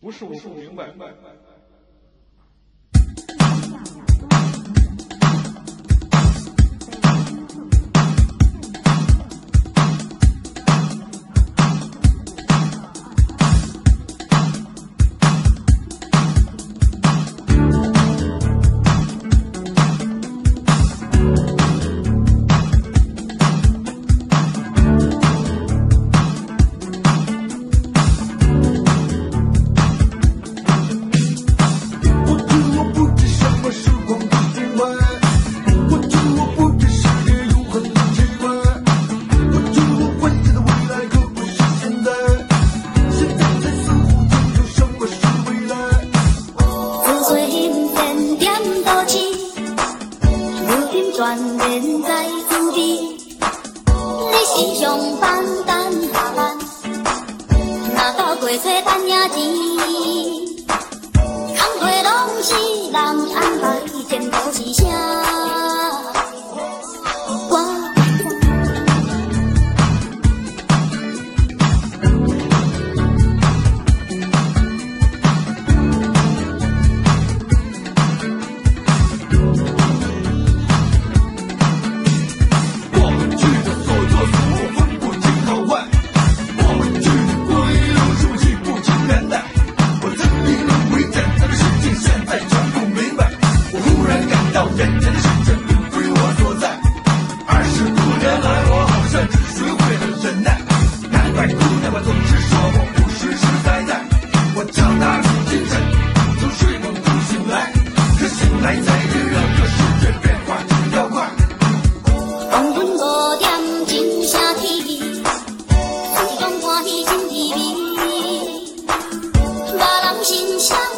不是我不明白。全然在滋味。你是上班等下班，若到过早等也迟。心相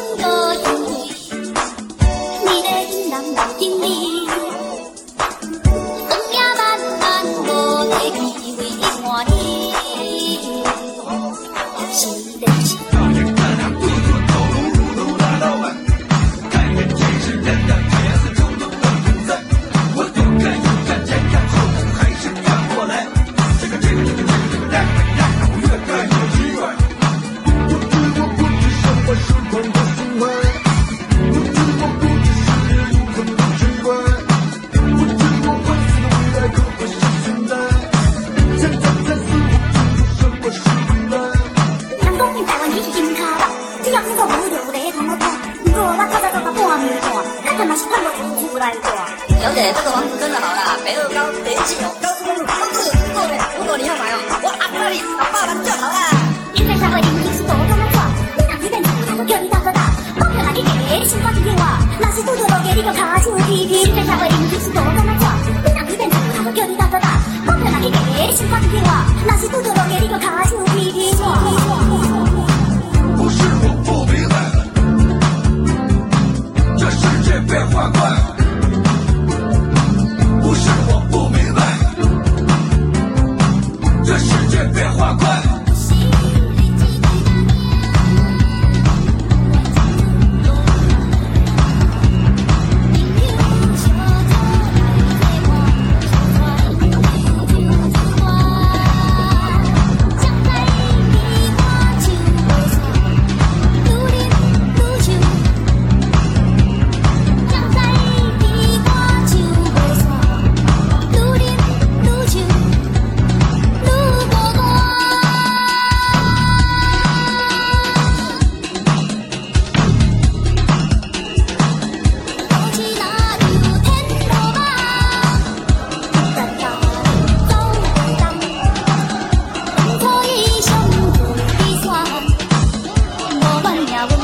小姐这个房子真的好了白楼高德行有高速公路丰富有时候呢如果你要买哦我喊不你我爸爸就要了现在社会是多么的难你让你的女人大我给你的那些叫卡车皮皮现在社会已经是多么的难 California.